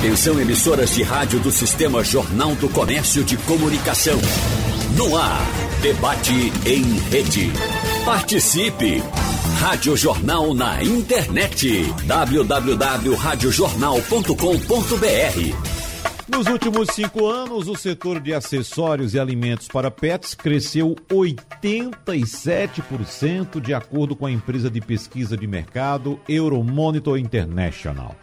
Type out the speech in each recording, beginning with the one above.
Atenção emissoras de rádio do Sistema Jornal do Comércio de Comunicação. No ar, debate em rede. Participe! Rádio Jornal na internet. www.radiojornal.com.br nos últimos cinco anos, o setor de acessórios e alimentos para pets cresceu 87%, de acordo com a empresa de pesquisa de mercado Euromonitor International.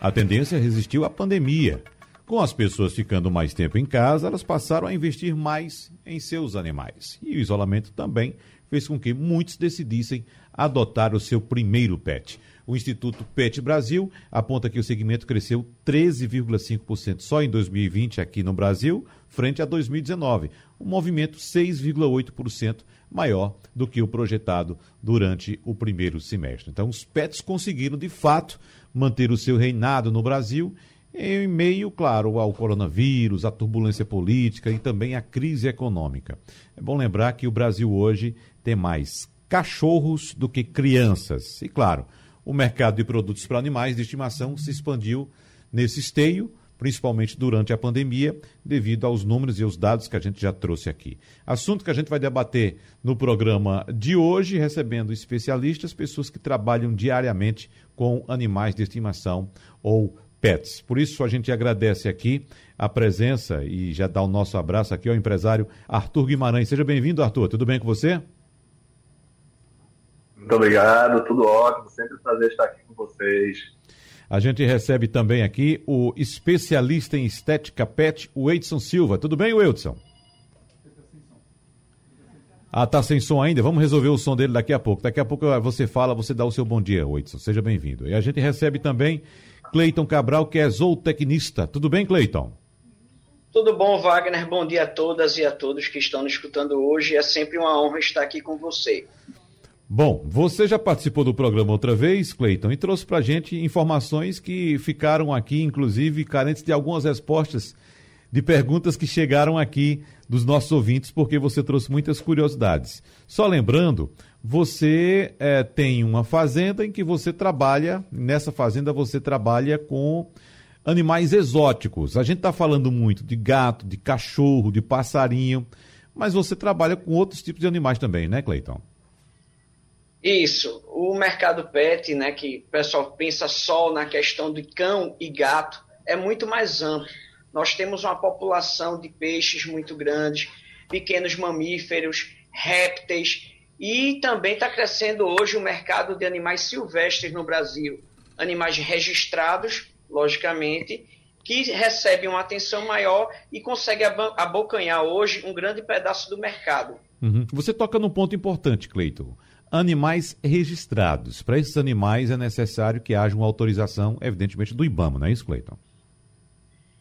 A tendência resistiu à pandemia. Com as pessoas ficando mais tempo em casa, elas passaram a investir mais em seus animais. E o isolamento também fez com que muitos decidissem adotar o seu primeiro pet. O Instituto PET Brasil aponta que o segmento cresceu 13,5% só em 2020 aqui no Brasil, frente a 2019, um movimento 6,8% maior do que o projetado durante o primeiro semestre. Então, os PETs conseguiram, de fato, manter o seu reinado no Brasil em meio, claro, ao coronavírus, à turbulência política e também à crise econômica. É bom lembrar que o Brasil hoje tem mais cachorros do que crianças. E, claro, o mercado de produtos para animais de estimação se expandiu nesse esteio, principalmente durante a pandemia, devido aos números e aos dados que a gente já trouxe aqui. Assunto que a gente vai debater no programa de hoje, recebendo especialistas, pessoas que trabalham diariamente com animais de estimação ou pets. Por isso, a gente agradece aqui a presença e já dá o nosso abraço aqui ao empresário Arthur Guimarães. Seja bem-vindo, Arthur. Tudo bem com você? Muito obrigado, tudo ótimo, sempre um prazer estar aqui com vocês. A gente recebe também aqui o especialista em estética pet, o Edson Silva. Tudo bem, Edson? Ah, tá sem som ainda? Vamos resolver o som dele daqui a pouco. Daqui a pouco você fala, você dá o seu bom dia, Edson. Seja bem-vindo. E a gente recebe também Cleiton Cabral, que é zootecnista. Tudo bem, Cleiton? Tudo bom, Wagner? Bom dia a todas e a todos que estão nos escutando hoje. É sempre uma honra estar aqui com você. Bom, você já participou do programa outra vez, Cleiton, e trouxe para gente informações que ficaram aqui, inclusive, carentes de algumas respostas de perguntas que chegaram aqui dos nossos ouvintes, porque você trouxe muitas curiosidades. Só lembrando, você é, tem uma fazenda em que você trabalha, nessa fazenda você trabalha com animais exóticos. A gente está falando muito de gato, de cachorro, de passarinho, mas você trabalha com outros tipos de animais também, né, Cleiton? Isso, o mercado pet, né, que o pessoal pensa só na questão de cão e gato, é muito mais amplo. Nós temos uma população de peixes muito grande, pequenos mamíferos, répteis, e também está crescendo hoje o mercado de animais silvestres no Brasil. Animais registrados, logicamente, que recebem uma atenção maior e conseguem abocanhar hoje um grande pedaço do mercado. Uhum. Você toca num ponto importante, Cleiton animais registrados. Para esses animais é necessário que haja uma autorização, evidentemente, do IBAMA, não é isso, Cleiton?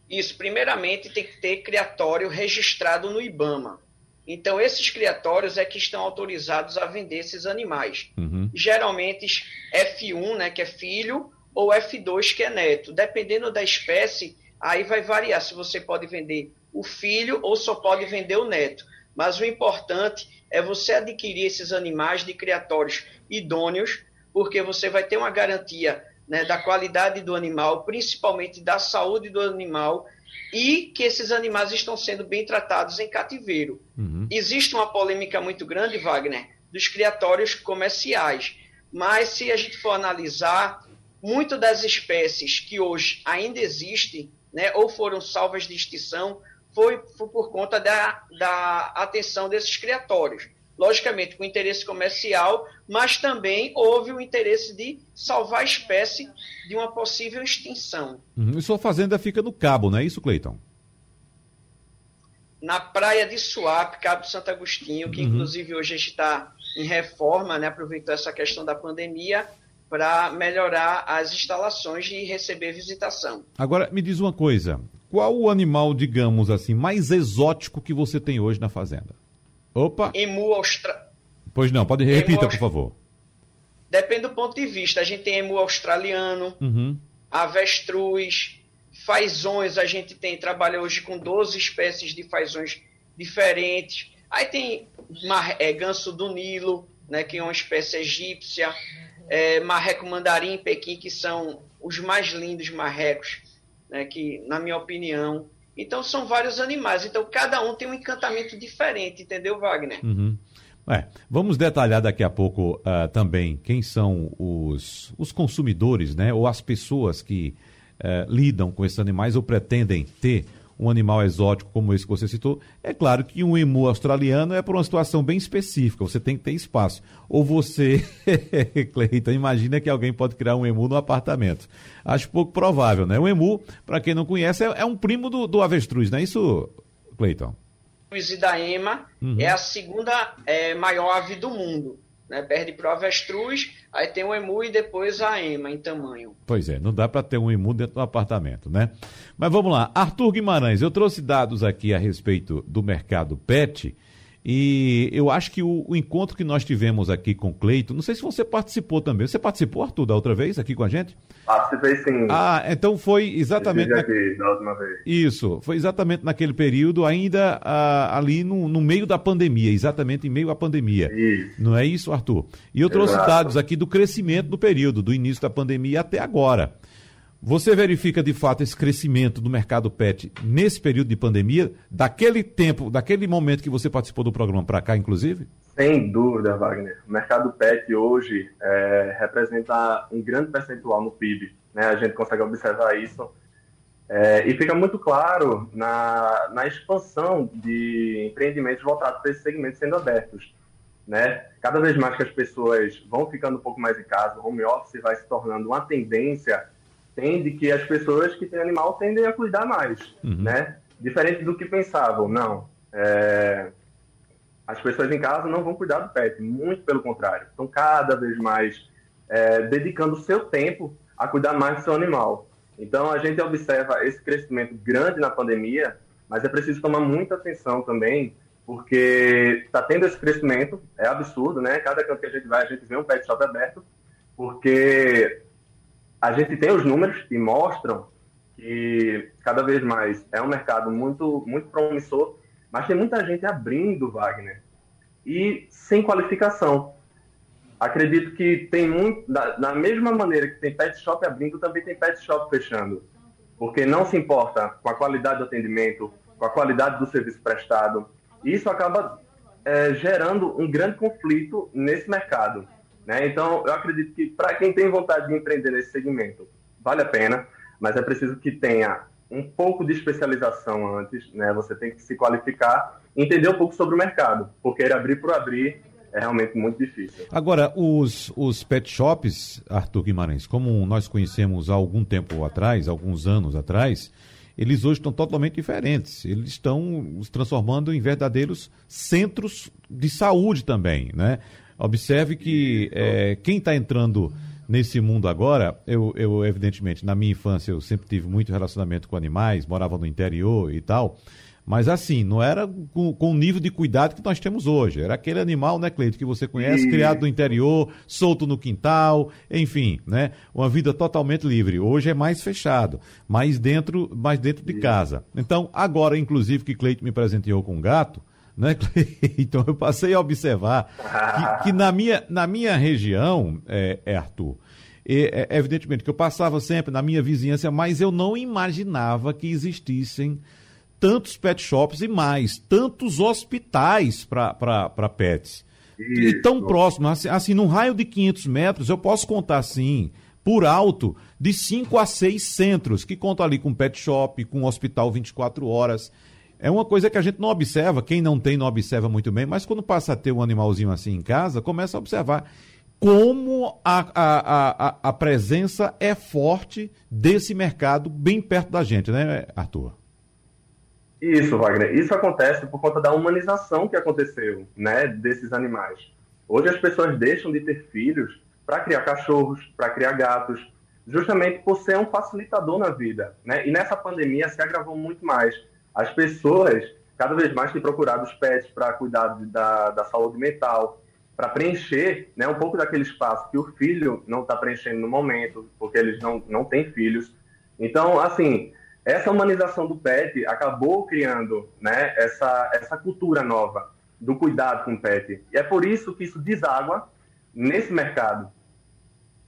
Isso, primeiramente tem que ter criatório registrado no IBAMA. Então, esses criatórios é que estão autorizados a vender esses animais. Uhum. Geralmente, F1, né, que é filho, ou F2, que é neto. Dependendo da espécie, aí vai variar se você pode vender o filho ou só pode vender o neto. Mas o importante é você adquirir esses animais de criatórios idôneos, porque você vai ter uma garantia né, da qualidade do animal, principalmente da saúde do animal, e que esses animais estão sendo bem tratados em cativeiro. Uhum. Existe uma polêmica muito grande, Wagner, dos criatórios comerciais. Mas se a gente for analisar, muito das espécies que hoje ainda existem, né, ou foram salvas de extinção, foi, foi por conta da, da atenção desses criatórios. Logicamente, com interesse comercial, mas também houve o interesse de salvar a espécie de uma possível extinção. Uhum. E sua fazenda fica no Cabo, não é isso, Cleiton? Na praia de Suape, Cabo Santo Agostinho, que uhum. inclusive hoje a gente está em reforma, né, aproveitou essa questão da pandemia para melhorar as instalações e receber visitação. Agora, me diz uma coisa: qual o animal, digamos assim, mais exótico que você tem hoje na fazenda? Opa! Emu australiano. Pois não, pode repita, por favor. Depende do ponto de vista. A gente tem emu australiano, uhum. avestruz, fazões. A gente tem trabalha hoje com 12 espécies de fazões diferentes. Aí tem mar, é, ganso do Nilo, né, que é uma espécie egípcia, é, marreco mandarim, pequim, que são os mais lindos marrecos né, que, na minha opinião. Então, são vários animais. Então, cada um tem um encantamento diferente, entendeu, Wagner? Uhum. É, vamos detalhar daqui a pouco uh, também quem são os, os consumidores, né? Ou as pessoas que uh, lidam com esses animais ou pretendem ter um animal exótico como esse que você citou, é claro que um emu australiano é por uma situação bem específica, você tem que ter espaço. Ou você, Cleiton, imagina que alguém pode criar um emu no apartamento. Acho pouco provável, né? O emu, para quem não conhece, é, é um primo do, do avestruz, não é isso, Cleiton? e da ema uhum. é a segunda é, maior ave do mundo né? Perde para o avestruz, aí tem o emu e depois a ema em tamanho. Pois é, não dá para ter um emu dentro do apartamento, né? Mas vamos lá, Arthur Guimarães, eu trouxe dados aqui a respeito do mercado pet e eu acho que o, o, encontro que nós tivemos aqui com o Cleito, não sei se você participou também. Você participou, Arthur, da outra vez aqui com a gente? Participei sim. Ah, então foi exatamente. Na... Aqui, da última vez. Isso, foi exatamente naquele período, ainda ah, ali no, no, meio da pandemia, exatamente em meio à pandemia. Isso. Não é isso, Arthur? E eu trouxe Exato. dados aqui do crescimento do período, do início da pandemia até agora. Você verifica de fato esse crescimento do mercado pet nesse período de pandemia, daquele tempo, daquele momento que você participou do programa para cá, inclusive? Sem dúvida, Wagner. O mercado pet hoje é, representa um grande percentual no PIB. Né? A gente consegue observar isso. É, e fica muito claro na, na expansão de empreendimentos voltados para esse segmento sendo abertos. Né? Cada vez mais que as pessoas vão ficando um pouco mais em casa, o home office vai se tornando uma tendência tende que as pessoas que têm animal tendem a cuidar mais, uhum. né? Diferente do que pensavam, não. É... As pessoas em casa não vão cuidar do pet, muito pelo contrário. Estão cada vez mais é, dedicando o seu tempo a cuidar mais do seu animal. Então, a gente observa esse crescimento grande na pandemia, mas é preciso tomar muita atenção também, porque está tendo esse crescimento, é absurdo, né? Cada canto que a gente vai, a gente vê um pet shop aberto, porque a gente tem os números que mostram que cada vez mais é um mercado muito, muito promissor, mas tem muita gente abrindo, Wagner, e sem qualificação. Acredito que tem muito, da, da mesma maneira que tem pet shop abrindo, também tem pet shop fechando, porque não se importa com a qualidade do atendimento, com a qualidade do serviço prestado. E isso acaba é, gerando um grande conflito nesse mercado. Né? Então, eu acredito que para quem tem vontade de empreender nesse segmento, vale a pena, mas é preciso que tenha um pouco de especialização antes, né? Você tem que se qualificar, entender um pouco sobre o mercado, porque abrir por abrir é realmente muito difícil. Agora, os, os pet shops, Arthur Guimarães, como nós conhecemos há algum tempo atrás, alguns anos atrás, eles hoje estão totalmente diferentes. Eles estão se transformando em verdadeiros centros de saúde também, né? Observe que é, quem está entrando nesse mundo agora, eu, eu, evidentemente, na minha infância eu sempre tive muito relacionamento com animais, morava no interior e tal. Mas assim, não era com, com, o nível de cuidado que nós temos hoje. Era aquele animal, né, Cleito, que você conhece, e... criado no interior, solto no quintal, enfim, né? Uma vida totalmente livre. Hoje é mais fechado, mais dentro, mais dentro de casa. Então, agora, inclusive, que Cleito me presenteou com um gato, né, Então eu passei a observar que, que na, minha, na minha região, é, é Arthur, é, é, evidentemente que eu passava sempre na minha vizinhança, mas eu não imaginava que existissem tantos pet shops e mais, tantos hospitais para pets. Isso. E tão próximo, assim, assim, num raio de 500 metros, eu posso contar assim, por alto, de 5 a 6 centros, que contam ali com pet shop, com hospital 24 horas. É uma coisa que a gente não observa, quem não tem não observa muito bem, mas quando passa a ter um animalzinho assim em casa, começa a observar como a, a, a, a presença é forte desse mercado bem perto da gente, né, Arthur? Isso, Wagner. Isso acontece por conta da humanização que aconteceu, né, desses animais. Hoje as pessoas deixam de ter filhos para criar cachorros, para criar gatos, justamente por ser um facilitador na vida, né? E nessa pandemia se agravou muito mais as pessoas cada vez mais têm procurado os pets para cuidar da, da saúde mental, para preencher né, um pouco daquele espaço que o filho não está preenchendo no momento, porque eles não, não têm filhos. Então, assim, essa humanização do pet acabou criando né, essa, essa cultura nova do cuidado com o pet. E é por isso que isso deságua nesse mercado.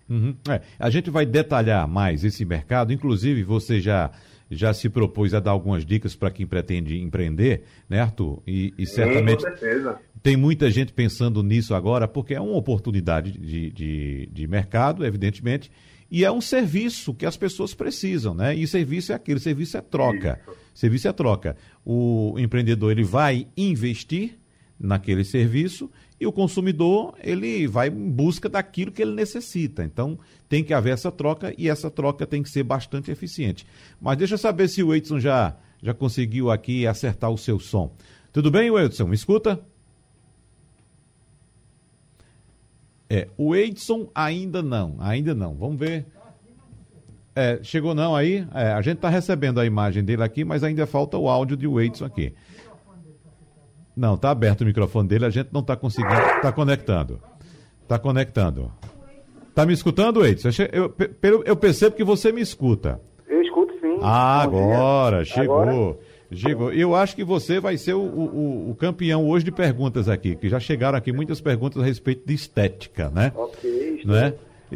Uhum. É, a gente vai detalhar mais esse mercado, inclusive você já já se propôs a dar algumas dicas para quem pretende empreender, né, Arthur? E, e certamente Sim, tem muita gente pensando nisso agora, porque é uma oportunidade de, de, de mercado, evidentemente, e é um serviço que as pessoas precisam, né? E serviço é aquilo, serviço é troca. Isso. Serviço é troca. O empreendedor ele vai investir naquele serviço e o consumidor ele vai em busca daquilo que ele necessita. Então tem que haver essa troca e essa troca tem que ser bastante eficiente. Mas deixa eu saber se o Edson já, já conseguiu aqui acertar o seu som. Tudo bem, Edson? Me escuta? É, o Edson ainda não, ainda não. Vamos ver. É, chegou não aí? É, a gente está recebendo a imagem dele aqui, mas ainda falta o áudio de Edson aqui. Não, está aberto o microfone dele, a gente não está conseguindo. Está conectando. Está conectando. Está me escutando, Edson? Eu, eu, eu, percebo que você me escuta. Eu escuto sim. Ah, agora, chegou. Agora? Chegou. Eu acho que você vai ser o, o, o, campeão hoje de perguntas aqui, que já chegaram aqui muitas perguntas a respeito de estética, né? Ok. Não é?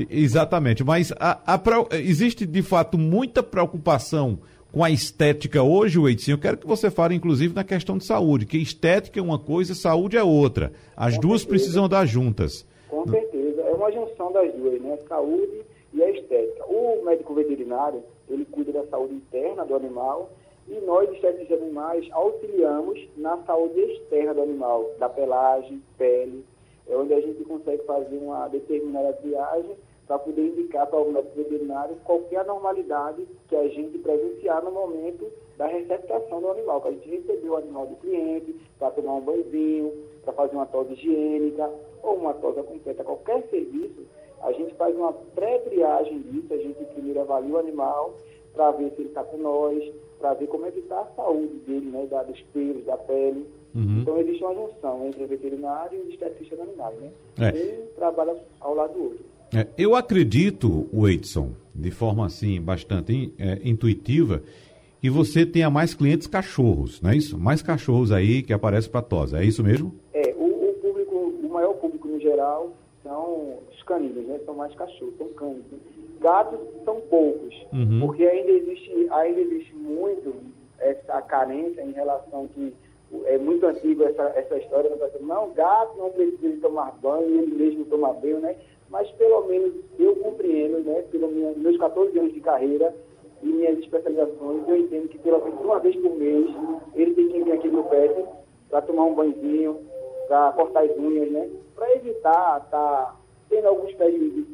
Exatamente, mas a, a, existe de fato muita preocupação com a estética hoje, Weidson, eu quero que você fale, inclusive, na questão de saúde, que estética é uma coisa, saúde é outra. As com duas certeza. precisam dar juntas. Com certeza, é uma junção das duas, né? Saúde e a estética. O médico veterinário, ele cuida da saúde interna do animal e nós, estéticos de animais, auxiliamos na saúde externa do animal, da pelagem, pele, é onde a gente consegue fazer uma determinada triagem para poder indicar para o médico veterinário qualquer anormalidade que a gente presenciar no momento da receptação do animal, para a gente receber o animal do cliente, para tomar um banhozinho, para fazer uma tosse higiênica ou uma tosa completa, qualquer serviço, a gente faz uma pré-triagem disso, a gente primeiro avalia o animal para ver se ele está com nós, para ver como é que está a saúde dele, né, da, dos pelos, da pele. Uhum. Então existe uma junção entre o veterinário e o esteticista veterinário, né? É. Um trabalha ao lado do outro. É, eu acredito, Weidson, de forma assim bastante é, intuitiva, que você tenha mais clientes cachorros, não é isso? Mais cachorros aí que aparecem para tosa, é isso mesmo? É, o, o, público, o maior público no geral são os caninos, né? São mais cachorros, são cães. Né? Gatos são poucos, uhum. porque ainda existe, ainda existe muito essa carência em relação que é muito antigo essa, essa história, não, gato não precisa tomar banho, ele mesmo toma banho, né? Mas pelo menos eu compreendo, né, pelos meus 14 anos de carreira e minhas especializações, eu entendo que pelo menos uma vez por mês ele tem que vir aqui no pet para tomar um banhozinho, para cortar as unhas, né, para evitar estar tá tendo alguns prejuízos.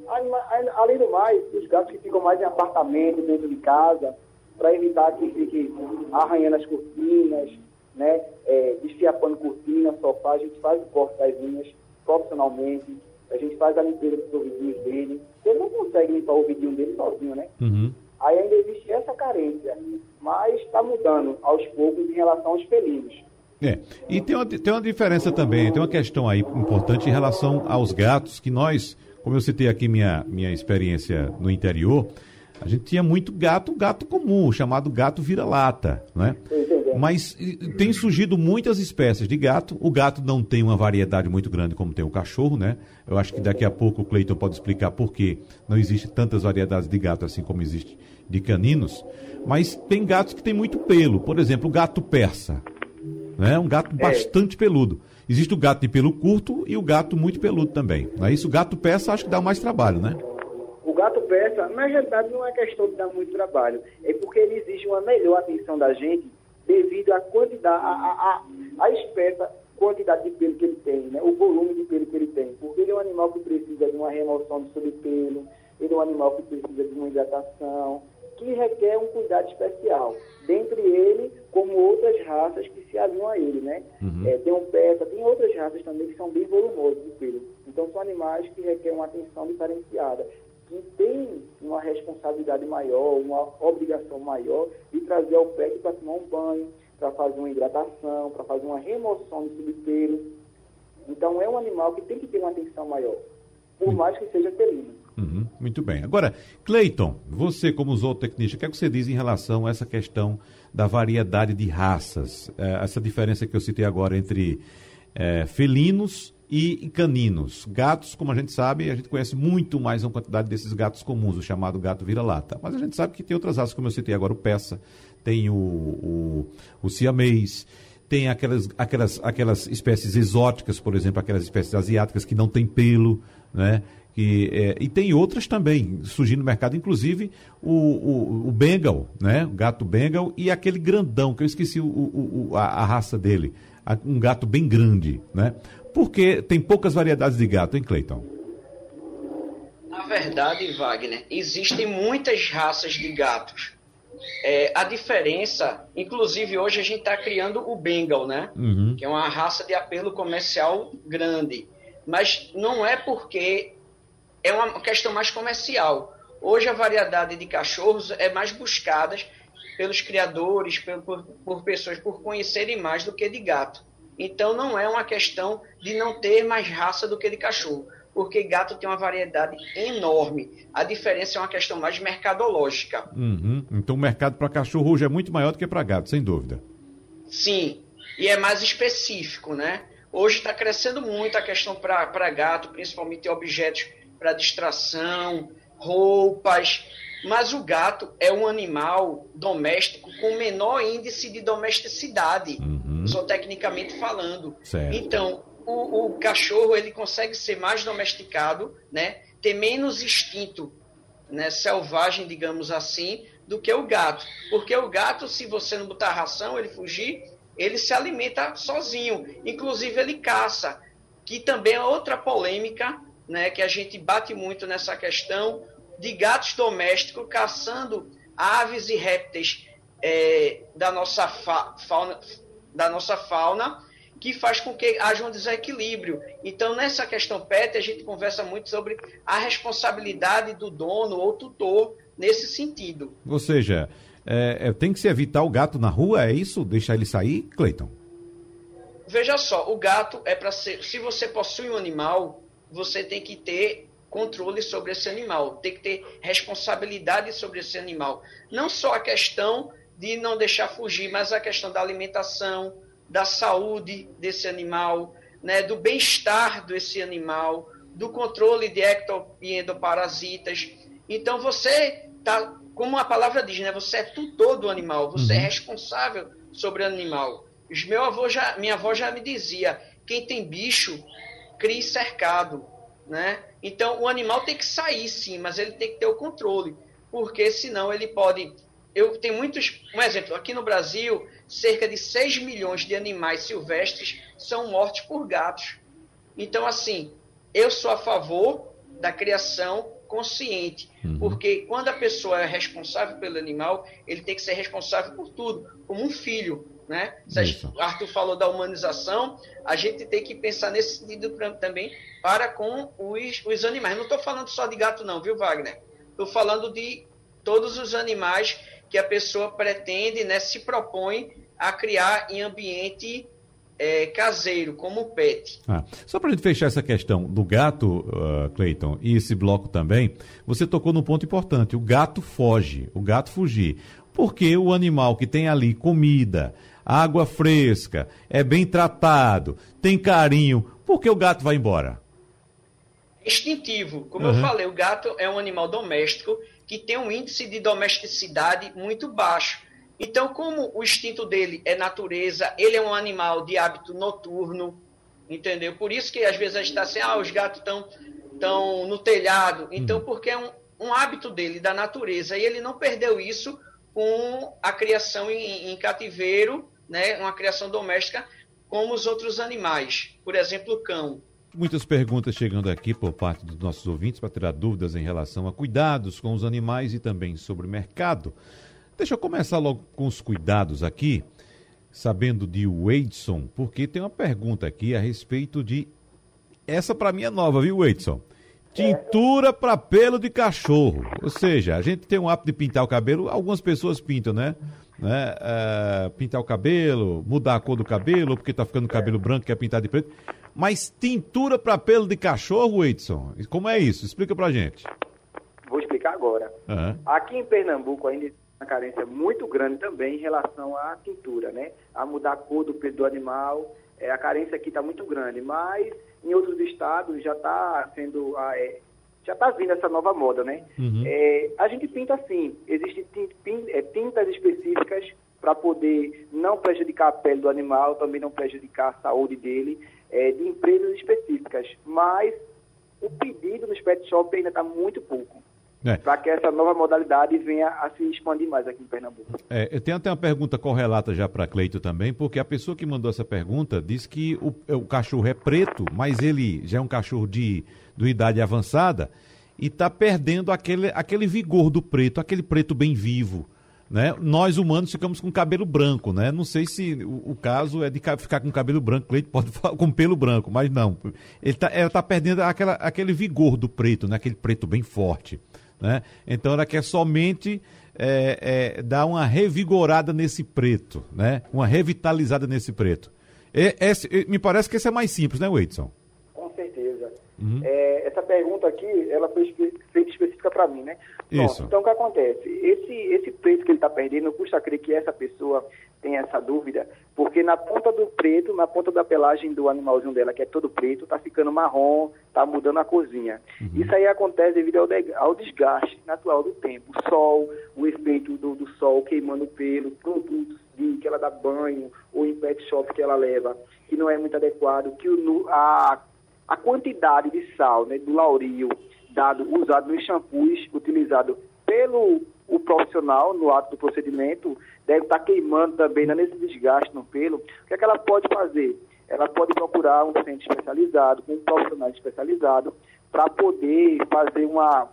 Além do mais, os gatos que ficam mais em apartamento, dentro de casa, para evitar que fique arranhando as cortinas, né, é, desfiapando cortina, sofá, a gente faz o corte das unhas profissionalmente a gente faz a limpeza dos ouvidinhos dele. Ele não consegue limpar o ouvidinho dele sozinho, né? Uhum. Aí ainda existe essa carência, mas está mudando aos poucos em relação aos felinos. É, e tem uma, tem uma diferença também, tem uma questão aí importante em relação aos gatos, que nós, como eu citei aqui minha, minha experiência no interior, a gente tinha muito gato, gato comum, chamado gato vira-lata, né? Mas tem surgido muitas espécies de gato. O gato não tem uma variedade muito grande como tem o cachorro, né? Eu acho que daqui a pouco o Cleiton pode explicar por que não existe tantas variedades de gato assim como existe de caninos. Mas tem gatos que têm muito pelo. Por exemplo, o gato persa. Né? Um gato é. bastante peludo. Existe o gato de pelo curto e o gato muito peludo também. Não é isso? O gato persa acho que dá mais trabalho, né? O gato persa, na realidade, não é questão de dar muito trabalho. É porque ele exige uma melhor atenção da gente devido à quantidade, a, a, a, a espessa quantidade de pelo que ele tem, né? o volume de pelo que ele tem. Porque ele é um animal que precisa de uma remoção de sobrepelo, ele é um animal que precisa de uma hidratação, que requer um cuidado especial. Dentre ele, como outras raças que se alinham a ele, né? Uhum. É, tem um peta, tem outras raças também que são bem volumosas de pelo. Então, são animais que requerem uma atenção diferenciada que tem uma responsabilidade maior, uma obrigação maior de trazer ao pet para tomar um banho, para fazer uma hidratação, para fazer uma remoção de subpelo. Então é um animal que tem que ter uma atenção maior, por mais que seja felino. Uhum, muito bem. Agora, Cleiton, você como zootecnista, o que, é que você diz em relação a essa questão da variedade de raças? É, essa diferença que eu citei agora entre é, felinos e caninos. Gatos, como a gente sabe, a gente conhece muito mais uma quantidade desses gatos comuns, o chamado gato vira-lata. Mas a gente sabe que tem outras raças, como eu citei agora, o peça, tem o, o, o siamês, tem aquelas, aquelas, aquelas espécies exóticas, por exemplo, aquelas espécies asiáticas que não têm pelo, né? Que, é, e tem outras também surgindo no mercado, inclusive o, o, o Bengal, né? O gato Bengal e aquele grandão, que eu esqueci o, o a, a, raça dele. Um gato bem grande, né? Porque tem poucas variedades de gato, hein, Cleiton? Na verdade, Wagner, existem muitas raças de gatos. É, a diferença, inclusive hoje a gente está criando o Bengal, né? Uhum. Que é uma raça de apelo comercial grande. Mas não é porque é uma questão mais comercial. Hoje a variedade de cachorros é mais buscada pelos criadores, por, por pessoas, por conhecerem mais do que de gato. Então não é uma questão de não ter mais raça do que de cachorro, porque gato tem uma variedade enorme. A diferença é uma questão mais mercadológica. Uhum. Então o mercado para cachorro hoje é muito maior do que para gato, sem dúvida. Sim, e é mais específico, né? Hoje está crescendo muito a questão para gato, principalmente objetos para distração, roupas. Mas o gato é um animal doméstico com menor índice de domesticidade, uhum. zootecnicamente falando. Certo. Então, o, o, cachorro ele consegue ser mais domesticado, né? ter menos instinto né? selvagem, digamos assim, do que o gato. Porque o gato, se você não botar ração, ele fugir, ele se alimenta sozinho. Inclusive, ele caça, que também é outra polêmica né, que a gente bate muito nessa questão de gatos domésticos caçando aves e répteis é, da, nossa fa fauna, da nossa fauna, que faz com que haja um desequilíbrio. Então, nessa questão PET, a gente conversa muito sobre a responsabilidade do dono ou tutor nesse sentido. Ou seja, é, é tem que se evitar o gato na rua, é isso? Deixar ele sair, Cleiton? Veja só, o gato é para ser. Se você possui um animal, você tem que ter controle sobre esse animal, tem que ter responsabilidade sobre esse animal. Não só a questão de não deixar fugir, mas a questão da alimentação, da saúde desse animal, né, do bem-estar desse animal, do controle de ecto e endoparasitas. Então você tá, como a palavra diz, né, você é tutor do animal, você é uhum. é responsável sobre o animal. Meu avô já, minha avó já me dizia, quem tem bicho crie cercado, né? Então o animal tem que sair sim, mas ele tem que ter o controle, porque senão ele pode. Eu tenho muitos. Um exemplo, aqui no Brasil, cerca de 6 milhões de animais silvestres são mortos por gatos. Então, assim, eu sou a favor da criação consciente, uhum. porque quando a pessoa é responsável pelo animal, ele tem que ser responsável por tudo, como um filho. Né? Se o Arthur falou da humanização, a gente tem que pensar nesse sentido também para com os, os animais. Não estou falando só de gato, não, viu, Wagner? Estou falando de todos os animais que a pessoa pretende, né, se propõe a criar em ambiente é, caseiro, como pet. Ah, só para a gente fechar essa questão do gato, uh, Clayton, e esse bloco também, você tocou num ponto importante: o gato foge, o gato fugir. Porque o animal que tem ali comida, água fresca, é bem tratado, tem carinho, por que o gato vai embora? Instintivo. Como uhum. eu falei, o gato é um animal doméstico que tem um índice de domesticidade muito baixo. Então, como o instinto dele é natureza, ele é um animal de hábito noturno, entendeu? Por isso que às vezes a gente está assim, ah, os gatos estão tão no telhado. Então, uhum. porque é um, um hábito dele, da natureza, e ele não perdeu isso com a criação em, em cativeiro né, uma criação doméstica como os outros animais, por exemplo, o cão. Muitas perguntas chegando aqui por parte dos nossos ouvintes para tirar dúvidas em relação a cuidados com os animais e também sobre o mercado. Deixa eu começar logo com os cuidados aqui, sabendo de Wadeson, porque tem uma pergunta aqui a respeito de. Essa para mim é nova, viu, Wadeson? Tintura para pelo de cachorro. Ou seja, a gente tem um hábito de pintar o cabelo, algumas pessoas pintam, né? né? É, pintar o cabelo, mudar a cor do cabelo, porque tá ficando cabelo branco, quer pintar de preto. Mas tintura para pelo de cachorro, Edson? Como é isso? Explica pra gente. Vou explicar agora. Uhum. Aqui em Pernambuco ainda uma carência muito grande também em relação à tintura, né? A mudar a cor do pelo do animal. É, a carência aqui está muito grande, mas em outros estados já está sendo é, já está vindo essa nova moda, né? Uhum. É, a gente pinta assim, existem é, tintas específicas para poder não prejudicar a pele do animal, também não prejudicar a saúde dele, é, de empresas específicas. Mas o pedido nos pet shop ainda está muito pouco. É. Para que essa nova modalidade venha a se expandir mais aqui em Pernambuco. É, eu tenho até uma pergunta correlata já para Cleito também, porque a pessoa que mandou essa pergunta diz que o, o cachorro é preto, mas ele já é um cachorro de, de idade avançada e está perdendo aquele, aquele vigor do preto, aquele preto bem vivo. Né? Nós humanos ficamos com cabelo branco, né? Não sei se o, o caso é de ficar com cabelo branco, Cleito pode falar com pelo branco, mas não. Ele está tá perdendo aquela, aquele vigor do preto, né? Aquele preto bem forte. Né? Então ela quer somente é, é, dar uma revigorada nesse preto, né? uma revitalizada nesse preto. E, esse, me parece que esse é mais simples, né, Weidson? Uhum. É, essa pergunta aqui, ela foi feita específica para mim, né? Isso. então, o que acontece? Esse, esse preço que ele está perdendo, custa crer que essa pessoa tem essa dúvida, porque na ponta do preto, na ponta da pelagem do animalzinho dela, que é todo preto, está ficando marrom, está mudando a cozinha. Uhum. Isso aí acontece devido ao, ao, desgaste natural do tempo. O sol, o efeito do, do sol queimando o pelo, produtos de, que ela dá banho, ou em pet shop que ela leva, que não é muito adequado, que o, a, a quantidade de sal, né, do laurio, dado, usado nos shampoos utilizado pelo o profissional no ato do procedimento deve estar queimando também, dando esse desgaste no pelo. O que, é que ela pode fazer? Ela pode procurar um centro especializado, um profissional especializado, para poder fazer uma,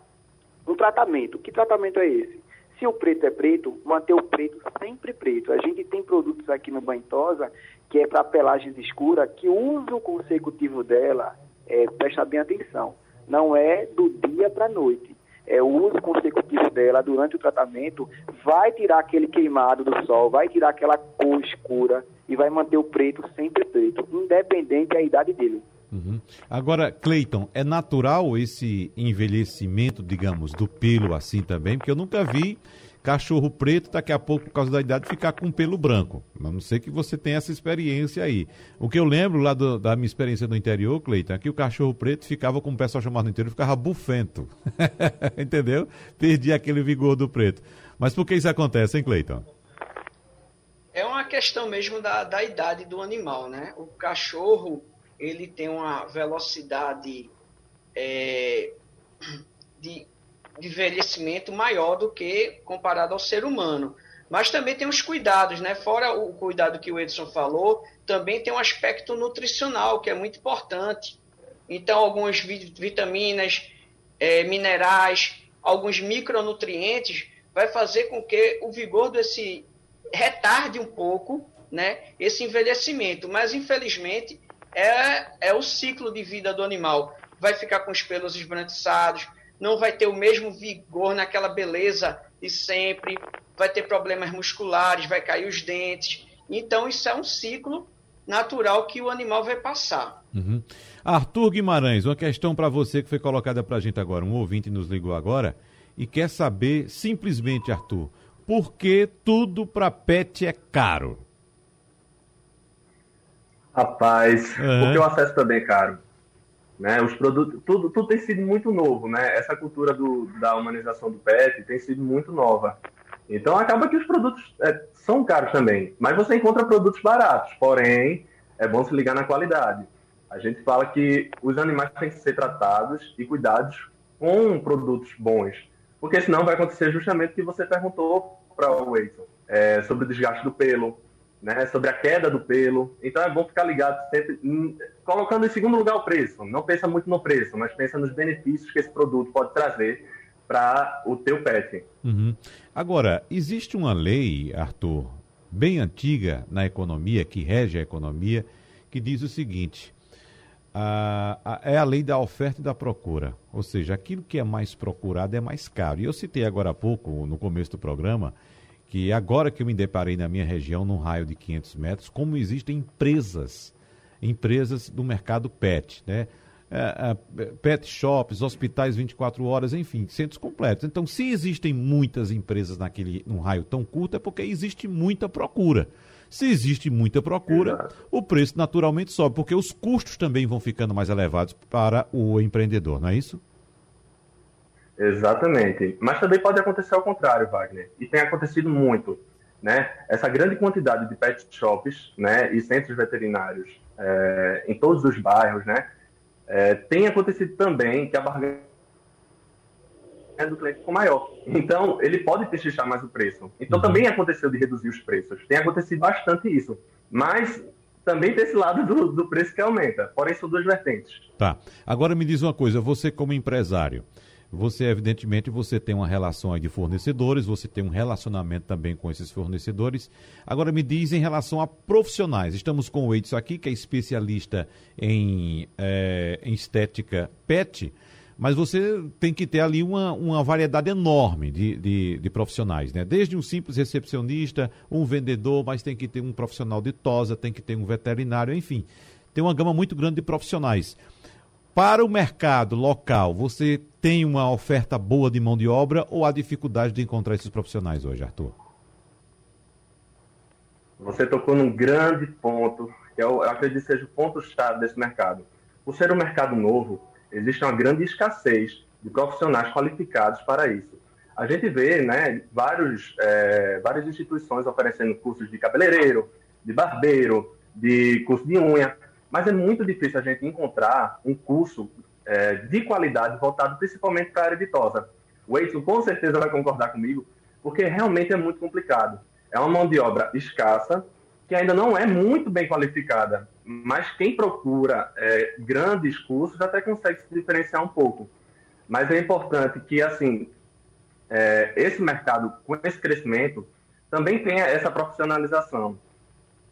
um tratamento. Que tratamento é esse? Se o preto é preto, manter o preto sempre preto. A gente tem produtos aqui no Bantosa que é para pelagens escuras, que o uso consecutivo dela, é, presta bem atenção, não é do dia para a noite é, o uso consecutivo dela durante o tratamento vai tirar aquele queimado do sol, vai tirar aquela cor escura e vai manter o preto sempre preto, independente da idade dele. Uhum. Agora, Cleiton, é natural esse envelhecimento, digamos, do pelo assim também? Porque eu nunca vi cachorro preto, daqui a pouco, por causa da idade, ficar com pelo branco. A não ser que você tenha essa experiência aí. O que eu lembro lá do, da minha experiência no interior, Cleiton, é que o cachorro preto ficava, como o pessoal chamava no interior, ficava bufento. Entendeu? Perdia aquele vigor do preto. Mas por que isso acontece, hein, Cleiton? É uma questão mesmo da, da idade do animal, né? O cachorro, ele tem uma velocidade é, de de envelhecimento maior do que comparado ao ser humano. Mas também tem os cuidados, né? Fora o cuidado que o Edson falou, também tem um aspecto nutricional que é muito importante. Então, algumas vitaminas, é, minerais, alguns micronutrientes vai fazer com que o vigor desse retarde um pouco, né? Esse envelhecimento. Mas infelizmente é, é o ciclo de vida do animal. Vai ficar com os pelos esbranquiçados, não vai ter o mesmo vigor naquela beleza de sempre, vai ter problemas musculares, vai cair os dentes. Então, isso é um ciclo natural que o animal vai passar. Uhum. Arthur Guimarães, uma questão para você que foi colocada para a gente agora. Um ouvinte nos ligou agora e quer saber, simplesmente, Arthur, por que tudo para pet é caro? Rapaz, uhum. porque o acesso também é caro. Né? Os produtos, tudo, tudo tem sido muito novo, né? Essa cultura do, da humanização do pet tem sido muito nova. Então acaba que os produtos é, são caros também, mas você encontra produtos baratos. Porém, é bom se ligar na qualidade. A gente fala que os animais têm que ser tratados e cuidados com produtos bons, porque senão vai acontecer justamente o que você perguntou para o Wilson, é, sobre o desgaste do pelo, né, sobre a queda do pelo. Então é bom ficar ligado sempre, em, colocando em segundo lugar o preço. Não pensa muito no preço, mas pensa nos benefícios que esse produto pode trazer para o teu pet. Uhum. Agora, existe uma lei, Arthur, bem antiga na economia, que rege a economia, que diz o seguinte: a, a, é a lei da oferta e da procura. Ou seja, aquilo que é mais procurado é mais caro. E eu citei agora há pouco, no começo do programa, que agora que eu me deparei na minha região, num raio de 500 metros, como existem empresas, empresas do mercado pet, né? É, é, pet shops, hospitais 24 horas, enfim, centros completos. Então, se existem muitas empresas naquele num raio tão curto, é porque existe muita procura. Se existe muita procura, o preço naturalmente sobe, porque os custos também vão ficando mais elevados para o empreendedor, não é isso? Exatamente. Mas também pode acontecer ao contrário, Wagner. E tem acontecido muito. Né? Essa grande quantidade de pet shops né, e centros veterinários é, em todos os bairros, né, é, tem acontecido também que a barganha do cliente ficou maior. Então, ele pode pechinchar mais o preço. Então, uhum. também aconteceu de reduzir os preços. Tem acontecido bastante isso. Mas também tem esse lado do, do preço que aumenta. Porém, são duas vertentes. Tá. Agora me diz uma coisa, você como empresário, você, evidentemente, você tem uma relação de fornecedores, você tem um relacionamento também com esses fornecedores. Agora me diz em relação a profissionais. Estamos com o Edson aqui, que é especialista em, é, em estética PET, mas você tem que ter ali uma, uma variedade enorme de, de, de, profissionais, né? Desde um simples recepcionista, um vendedor, mas tem que ter um profissional de tosa, tem que ter um veterinário, enfim. Tem uma gama muito grande de profissionais. Para o mercado local, você tem uma oferta boa de mão de obra ou há dificuldade de encontrar esses profissionais hoje, Arthur? Você tocou num grande ponto, que eu, acredito que seja o ponto-chave desse mercado. Por ser um mercado novo, existe uma grande escassez de profissionais qualificados para isso. A gente vê né, vários, é, várias instituições oferecendo cursos de cabeleireiro, de barbeiro, de curso de unha, mas é muito difícil a gente encontrar um curso é, de qualidade voltado principalmente para a área de tosa. O Edson com certeza vai concordar comigo, porque realmente é muito complicado. É uma mão de obra escassa, que ainda não é muito bem qualificada, mas quem procura é, grandes cursos até consegue se diferenciar um pouco. Mas é importante que, assim, é, esse mercado, com esse crescimento, também tenha essa profissionalização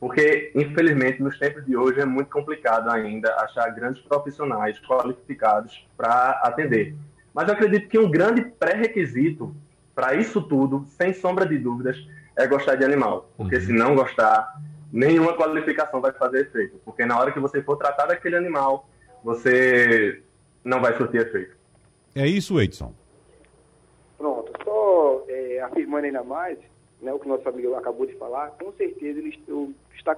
porque, infelizmente, nos tempos de hoje é muito complicado ainda achar grandes profissionais qualificados para atender. Mas eu acredito que um grande pré-requisito para isso tudo, sem sombra de dúvidas, é gostar de animal. Porque uhum. se não gostar, nenhuma qualificação vai fazer efeito. Porque na hora que você for tratar daquele animal, você não vai surtir efeito. É isso, Edson. Pronto. Só é, afirmando ainda mais, né, o que nosso amigo acabou de falar, com certeza ele está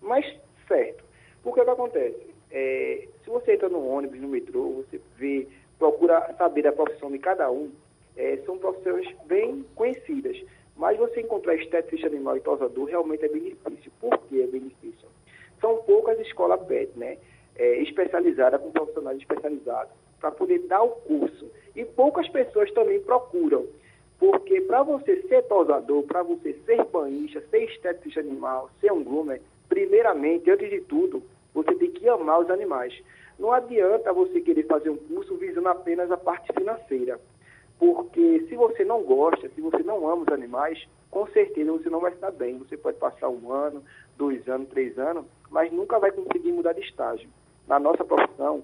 mais certo. Porque o que acontece? É, se você entra no ônibus, no metrô, você vê, procura saber da profissão de cada um, é, são profissões bem conhecidas. Mas você encontrar esteticista animal e tosador realmente é benefício. Por que é benefício? São poucas escolas PET, né? É, especializadas, com profissionais especializados, para poder dar o curso. E poucas pessoas também procuram. Porque para você ser tosador, para você ser banhista, ser esteticista animal, ser um groomer, primeiramente, antes de tudo, você tem que amar os animais. Não adianta você querer fazer um curso visando apenas a parte financeira. Porque se você não gosta, se você não ama os animais, com certeza você não vai estar bem. Você pode passar um ano, dois anos, três anos, mas nunca vai conseguir mudar de estágio. Na nossa profissão,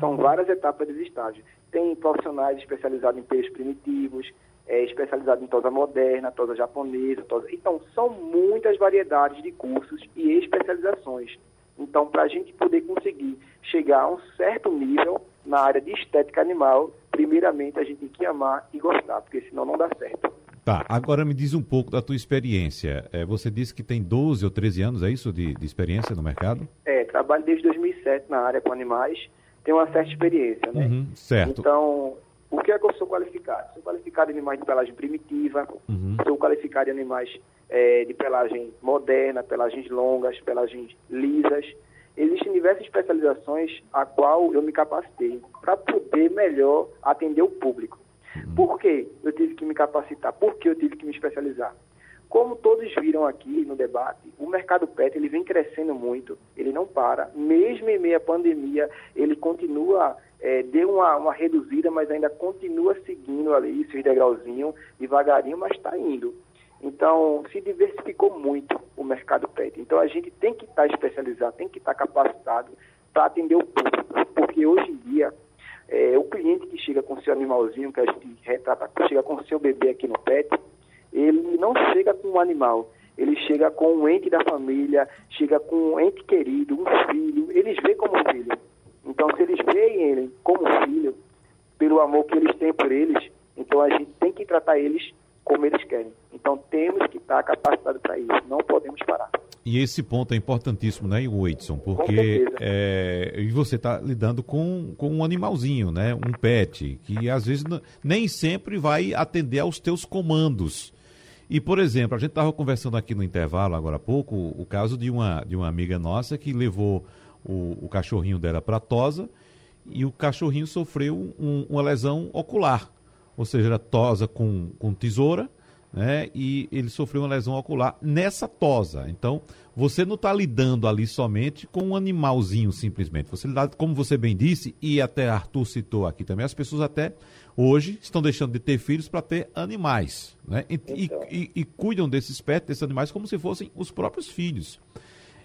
são várias etapas de estágio. Tem profissionais especializados em peixes primitivos, é, especializado em tosa moderna, tosa japonesa, tosa... Então, são muitas variedades de cursos e especializações. Então, para a gente poder conseguir chegar a um certo nível na área de estética animal, primeiramente a gente tem que amar e gostar, porque senão não dá certo. Tá, agora me diz um pouco da tua experiência. É, você disse que tem 12 ou 13 anos, é isso, de, de experiência no mercado? É, trabalho desde 2007 na área com animais, tenho uma certa experiência, né? Uhum, certo. Então, o que é que eu sou qualificado? Sou qualificado em animais de pelagem primitiva, uhum. sou qualificado em animais é, de pelagem moderna, pelagens longas, pelagens lisas. Existem diversas especializações a qual eu me capacitei para poder melhor atender o público. Uhum. Por que eu tive que me capacitar? Por que eu tive que me especializar? Como todos viram aqui no debate, o mercado PET ele vem crescendo muito, ele não para, mesmo em meio à pandemia, ele continua é, deu uma, uma, reduzida, mas ainda continua seguindo ali seus degrauzinho, devagarinho, mas está indo. Então, se diversificou muito o mercado pet. Então, a gente tem que estar tá especializado, tem que estar tá capacitado para atender o público, porque hoje em dia, é, o cliente que chega com seu animalzinho, que a gente retrata, chega com seu bebê aqui no pet, ele não chega com um animal, ele chega com um ente da família, chega com um ente querido, um filho, eles vê como filho. Então, se eles veem ele como filho, pelo amor que eles têm por eles, então a gente tem que tratar eles como eles querem. Então temos que estar capacitados para isso, não podemos parar. E esse ponto é importantíssimo, né, Whitson? Porque é, e você está lidando com, com um animalzinho, né? Um pet, que às vezes nem sempre vai atender aos teus comandos. E, por exemplo, a gente estava conversando aqui no intervalo, agora há pouco, o caso de uma, de uma amiga nossa que levou o, o cachorrinho dela para tosa e o cachorrinho sofreu um, uma lesão ocular. Ou seja, era tosa com, com tesoura né? E ele sofreu uma lesão ocular nessa tosa. Então, você não está lidando ali somente com um animalzinho simplesmente. Você lida, como você bem disse, e até Arthur citou aqui também, as pessoas até hoje estão deixando de ter filhos para ter animais, né? E, então. e, e, e, cuidam desses pets, desses animais, como se fossem os próprios filhos.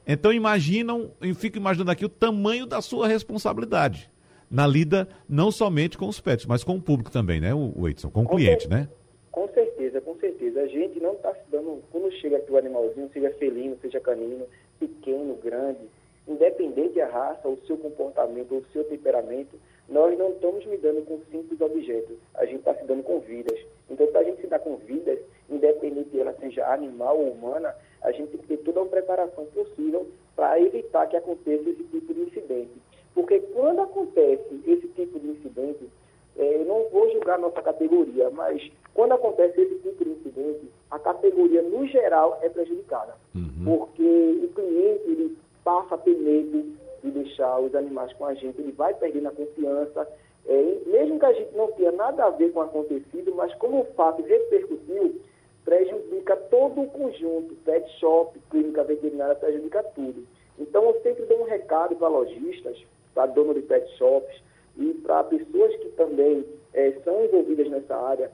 Então imaginam, eu fico imaginando aqui o tamanho da sua responsabilidade na lida não somente com os pets, mas com o público também, né, o Edson, com o cliente, né? Com certeza, com certeza. A gente não está se dando, quando chega aqui o animalzinho, seja felino, seja canino, pequeno, grande, independente da raça, o seu comportamento, o seu temperamento, nós não estamos lidando com simples objetos. A gente está se dando com vidas. Então, para a gente se dar com vidas, independente de ela seja animal ou humana, a gente tem que ter toda a preparação possível para evitar que aconteça esse tipo de incidente. Porque quando acontece esse tipo de incidente, é, eu não vou julgar nossa categoria, mas quando acontece esse tipo de incidente, a categoria, no geral, é prejudicada. Uhum. Porque o cliente ele passa a ter medo de deixar os animais com a gente, ele vai perdendo a confiança. É, mesmo que a gente não tenha nada a ver com o acontecido, mas como o fato repercutiu, prejudica todo o conjunto, pet shop, clínica veterinária, prejudica tudo. Então eu sempre dou um recado para lojistas, para dono de pet shops, e para pessoas que também é, são envolvidas nessa área,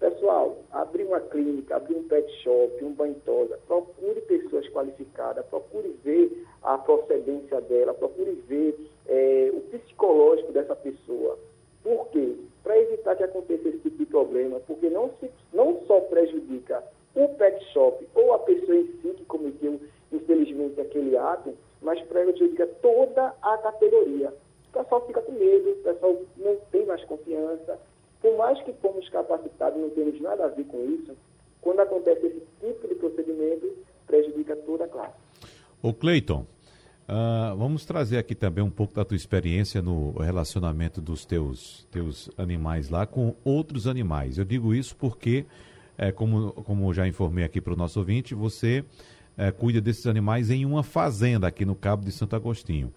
pessoal, abrir uma clínica, abrir um pet shop, um banho tosa, procure pessoas qualificadas, procure ver a procedência dela, procure ver é, o psicológico dessa pessoa. Por quê? Para evitar que aconteça esse tipo de problema, porque não, se, não só prejudica o pet shop ou a pessoa em si que cometeu, infelizmente, aquele ato, mas prejudica toda a categoria o pessoal fica com medo, o pessoal não tem mais confiança. Por mais que fomos capacitados, não temos nada a ver com isso, quando acontece esse tipo de procedimento, prejudica toda a classe. Ô Cleiton, uh, vamos trazer aqui também um pouco da tua experiência no relacionamento dos teus, teus animais lá com outros animais. Eu digo isso porque, é, como, como já informei aqui para o nosso ouvinte, você é, cuida desses animais em uma fazenda aqui no Cabo de Santo Agostinho.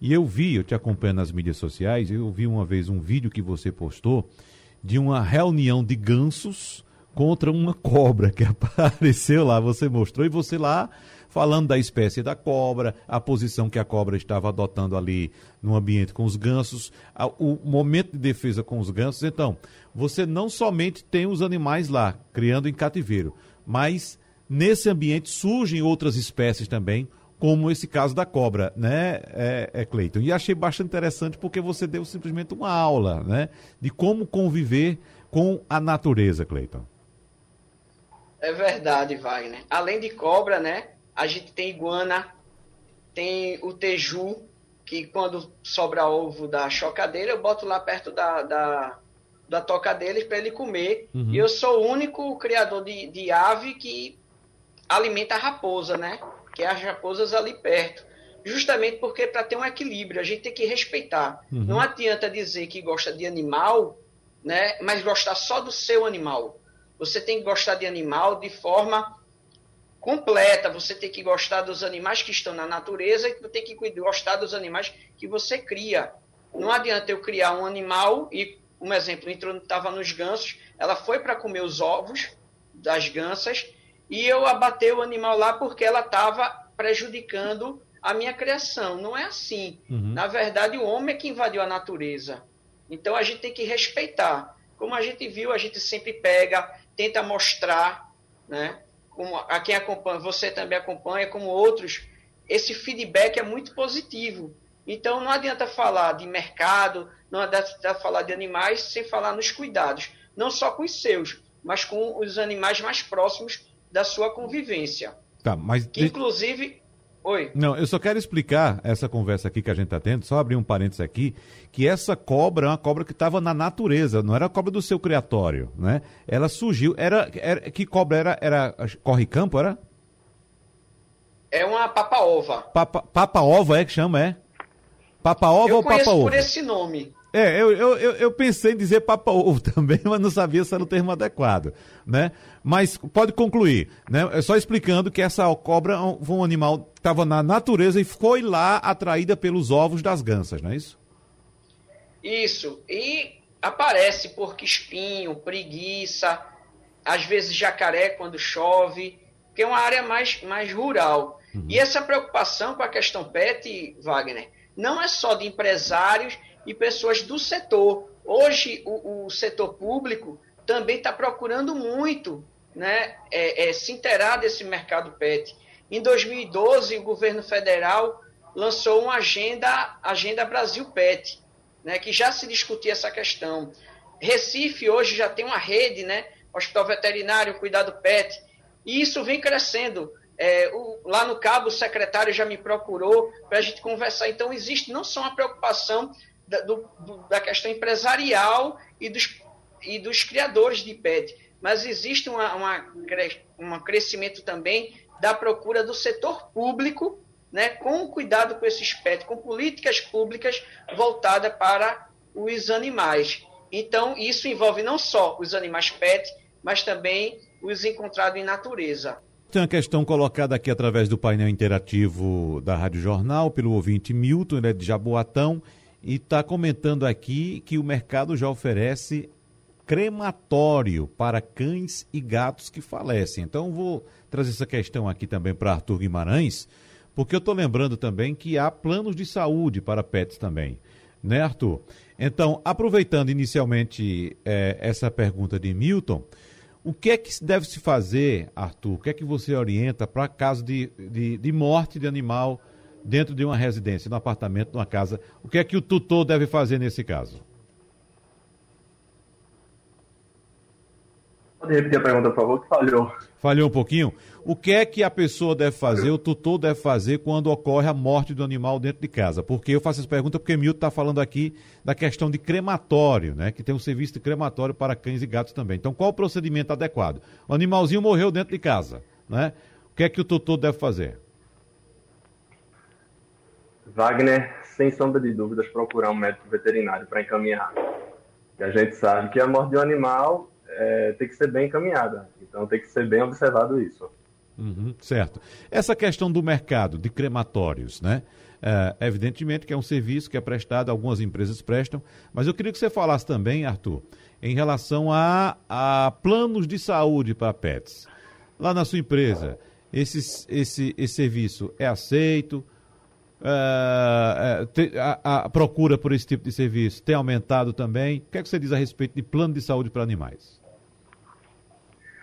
E eu vi, eu te acompanho nas mídias sociais, eu vi uma vez um vídeo que você postou de uma reunião de gansos contra uma cobra que apareceu lá, você mostrou e você lá falando da espécie da cobra, a posição que a cobra estava adotando ali no ambiente com os gansos, o momento de defesa com os gansos. Então, você não somente tem os animais lá criando em cativeiro, mas nesse ambiente surgem outras espécies também, como esse caso da cobra, né, é, é Cleiton? E achei bastante interessante porque você deu simplesmente uma aula, né, de como conviver com a natureza, Cleiton. É verdade, Wagner. Além de cobra, né, a gente tem iguana, tem o teju, que quando sobra ovo da chocadeira, eu boto lá perto da, da, da toca deles para ele comer. Uhum. E eu sou o único criador de, de ave que alimenta a raposa, né? que é as raposas ali perto. Justamente porque para ter um equilíbrio, a gente tem que respeitar. Uhum. Não adianta dizer que gosta de animal, né, mas gostar só do seu animal. Você tem que gostar de animal de forma completa. Você tem que gostar dos animais que estão na natureza e tem que gostar dos animais que você cria. Não adianta eu criar um animal e, um exemplo, estava nos gansos, ela foi para comer os ovos das gansas e eu abatei o animal lá porque ela estava prejudicando a minha criação. Não é assim. Uhum. Na verdade, o homem é que invadiu a natureza. Então a gente tem que respeitar. Como a gente viu, a gente sempre pega, tenta mostrar, né? Como a quem acompanha, você também acompanha, como outros, esse feedback é muito positivo. Então não adianta falar de mercado, não adianta falar de animais sem falar nos cuidados, não só com os seus, mas com os animais mais próximos da sua convivência. Tá, mas... Inclusive... Oi. Não, eu só quero explicar essa conversa aqui que a gente está tendo, só abrir um parênteses aqui, que essa cobra é uma cobra que estava na natureza, não era a cobra do seu criatório, né? Ela surgiu, era, era que cobra era? Era corre-campo, era? É uma papa-ova. Papa, papa-ova é que chama, é? Papa-ova ou papa-ova? por esse nome. É, eu, eu, eu, pensei em dizer papa-ovo também, mas não sabia se era o termo adequado, né? Mas pode concluir, né? É só explicando que essa cobra foi um animal que estava na natureza e foi lá atraída pelos ovos das gansas, não é isso? Isso, e aparece porco-espinho, preguiça, às vezes jacaré quando chove, que é uma área mais, mais rural. Uhum. E essa preocupação com a questão PET, Wagner, não é só de empresários e pessoas do setor. Hoje, o, o setor público também está procurando muito né, é, é, se inteirar desse mercado PET. Em 2012, o governo federal lançou uma agenda, agenda Brasil PET, né, que já se discutia essa questão. Recife hoje já tem uma rede, né, Hospital Veterinário, Cuidado PET, e isso vem crescendo. É, o, lá no Cabo, o secretário já me procurou para a gente conversar. Então, existe não só uma preocupação da, do, da questão empresarial e dos, e dos criadores de PET, mas existe uma, uma, um crescimento também da procura do setor público, né, com cuidado com esses PET, com políticas públicas voltadas para os animais. Então, isso envolve não só os animais PET, mas também os encontrados em natureza. Tem uma questão colocada aqui através do painel interativo da Rádio Jornal pelo ouvinte Milton, ele é de Jaboatão, e está comentando aqui que o mercado já oferece crematório para cães e gatos que falecem. Então vou trazer essa questão aqui também para Arthur Guimarães, porque eu estou lembrando também que há planos de saúde para pets também, né, Arthur? Então, aproveitando inicialmente é, essa pergunta de Milton, o que é que deve se fazer, Arthur? O que é que você orienta para caso de, de, de morte de animal dentro de uma residência, num apartamento, numa casa. O que é que o tutor deve fazer nesse caso? Pode repetir a pergunta, por favor, que falhou. Falhou um pouquinho? O que é que a pessoa deve fazer, o tutor deve fazer quando ocorre a morte do animal dentro de casa? Porque eu faço essa pergunta porque Milton está falando aqui da questão de crematório, né? Que tem um serviço de crematório para cães e gatos também. Então, qual o procedimento adequado? O animalzinho morreu dentro de casa, né? O que é que o tutor deve fazer? Wagner, sem sombra de dúvidas, procurar um médico veterinário para encaminhar. E a gente sabe que a morte de um animal é, tem que ser bem encaminhada. Então tem que ser bem observado isso. Uhum, certo. Essa questão do mercado de crematórios, né? É, evidentemente que é um serviço que é prestado, algumas empresas prestam, mas eu queria que você falasse também, Arthur, em relação a, a planos de saúde para pets. Lá na sua empresa, esse, esse, esse serviço é aceito? Uh, a, a, procura por esse tipo de serviço tem aumentado também. O que, é que você diz a respeito de plano de saúde para animais?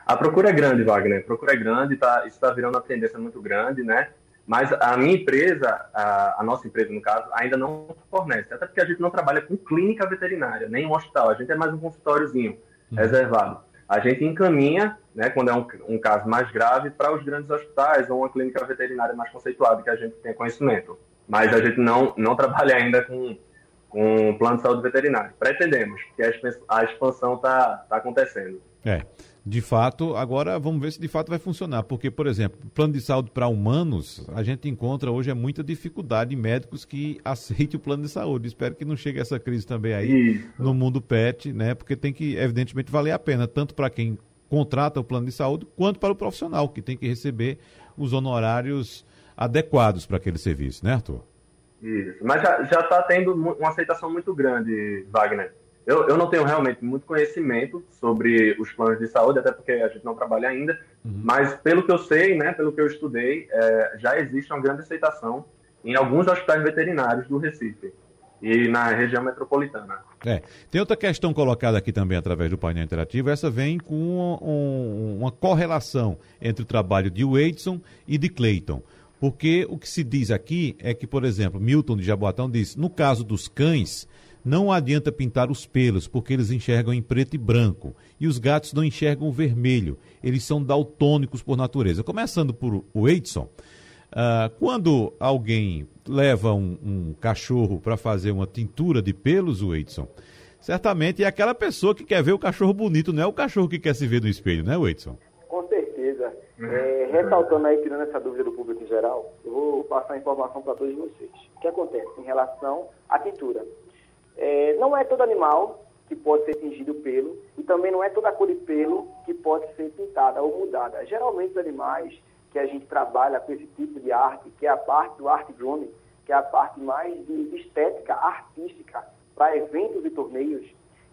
A procura é grande, Wagner. A procura é grande, tá, isso está virando uma tendência muito grande, né? Mas a minha empresa, a, a, nossa empresa no caso, ainda não fornece. Até porque a gente não trabalha com clínica veterinária, nem um hospital. A gente é mais um consultóriozinho uhum. reservado. A gente encaminha, né, quando é um, um caso mais grave, para os grandes hospitais ou uma clínica veterinária mais conceituada que a gente tem conhecimento. Mas a gente não, não trabalha ainda com, com plano de saúde veterinário. Pretendemos, porque a expansão está tá acontecendo. É, de fato, agora vamos ver se de fato vai funcionar, porque, por exemplo, plano de saúde para humanos, a gente encontra hoje é muita dificuldade em médicos que aceitem o plano de saúde. Espero que não chegue essa crise também aí Isso. no mundo pet, né? Porque tem que, evidentemente, valer a pena, tanto para quem contrata o plano de saúde, quanto para o profissional, que tem que receber os honorários adequados para aquele serviço, né, Arthur? Isso. Mas já está tendo uma aceitação muito grande, Wagner. Eu, eu não tenho realmente muito conhecimento sobre os planos de saúde, até porque a gente não trabalha ainda, uhum. mas pelo que eu sei, né, pelo que eu estudei, é, já existe uma grande aceitação em alguns hospitais veterinários do Recife e na região metropolitana. É. Tem outra questão colocada aqui também através do painel interativo, essa vem com um, uma correlação entre o trabalho de Wadeson e de Clayton. Porque o que se diz aqui é que, por exemplo, Milton de Jaboatão diz: no caso dos cães, não adianta pintar os pelos, porque eles enxergam em preto e branco. E os gatos não enxergam vermelho. Eles são daltônicos por natureza. Começando por o Uh, quando alguém leva um, um cachorro para fazer uma tintura de pelos, Edson, certamente é aquela pessoa que quer ver o cachorro bonito, não é o cachorro que quer se ver no espelho, né, Edson? Com certeza. É, ressaltando aí, tirando essa dúvida do público em geral, eu vou passar a informação para todos vocês. O que acontece em relação à tintura? É, não é todo animal que pode ser tingido pelo e também não é toda cor de pelo que pode ser pintada ou mudada. Geralmente os animais que a gente trabalha com esse tipo de arte, que é a parte do art grooming, que é a parte mais de estética artística para eventos e torneios,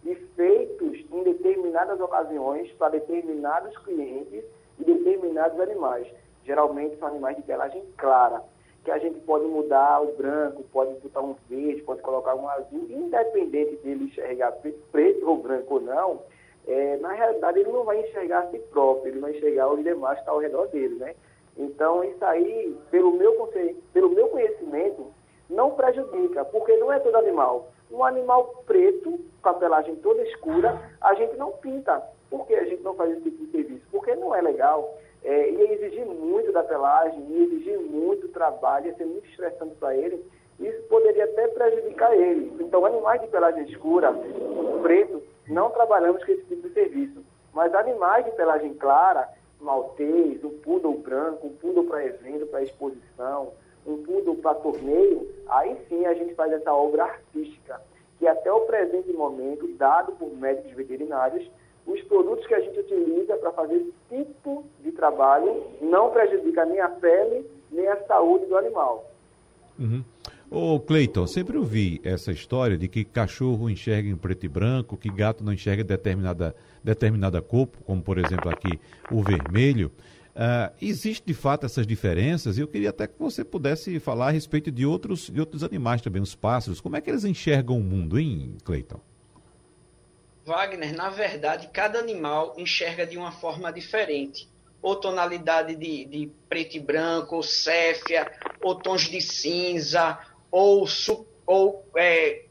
e feitos em determinadas ocasiões para determinados clientes e determinados animais. Geralmente são animais de pelagem clara, que a gente pode mudar o branco, pode botar um verde, pode colocar um azul, independente dele enxergar preto ou branco ou não, é, na realidade ele não vai enxergar a si próprio, ele vai enxergar os demais que estão ao redor dele, né? Então, isso aí, pelo meu, pelo meu conhecimento, não prejudica, porque não é todo animal. Um animal preto, com a pelagem toda escura, a gente não pinta. Por que a gente não faz esse tipo de serviço? Porque não é legal. É, ia exigir muito da pelagem, ia exigir muito trabalho, ia ser muito estressante para ele. Isso poderia até prejudicar ele. Então, animais de pelagem escura, preto, não trabalhamos com esse tipo de serviço. Mas animais de pelagem clara, maltês, um poodle branco, um poodle para evento, para exposição, um poodle para torneio, aí sim a gente faz essa obra artística, que até o presente momento, dado por médicos veterinários, os produtos que a gente utiliza para fazer esse tipo de trabalho não prejudica nem a pele, nem a saúde do animal. Uhum. Ô Cleiton, sempre ouvi essa história de que cachorro enxerga em preto e branco, que gato não enxerga determinada, determinada cor, como por exemplo aqui o vermelho. Uh, existe de fato essas diferenças e eu queria até que você pudesse falar a respeito de outros, de outros animais também, os pássaros. Como é que eles enxergam o mundo, hein, Cleiton? Wagner, na verdade, cada animal enxerga de uma forma diferente. Ou tonalidade de, de preto e branco, ou céfia, ou tons de cinza, ou, ou é,